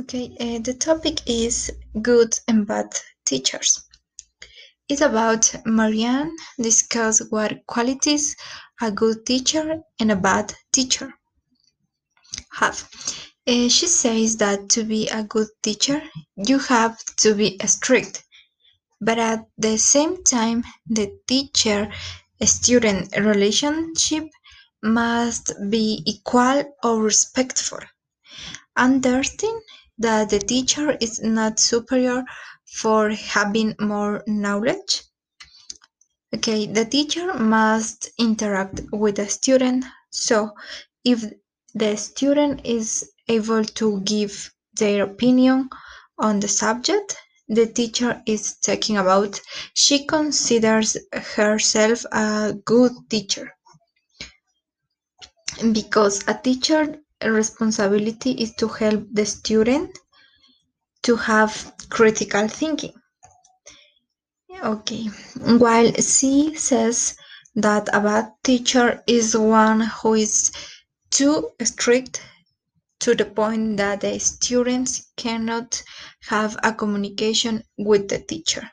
Okay, uh, the topic is good and bad teachers. It's about Marianne discuss what qualities a good teacher and a bad teacher have. Uh, she says that to be a good teacher, you have to be strict, but at the same time, the teacher student relationship must be equal or respectful. Understand that the teacher is not superior for having more knowledge. Okay, the teacher must interact with the student. So if the student is able to give their opinion on the subject the teacher is talking about, she considers herself a good teacher. Because a teacher responsibility is to help the student to have critical thinking. Okay, while C says that a bad teacher is one who is too strict to the point that the students cannot have a communication with the teacher.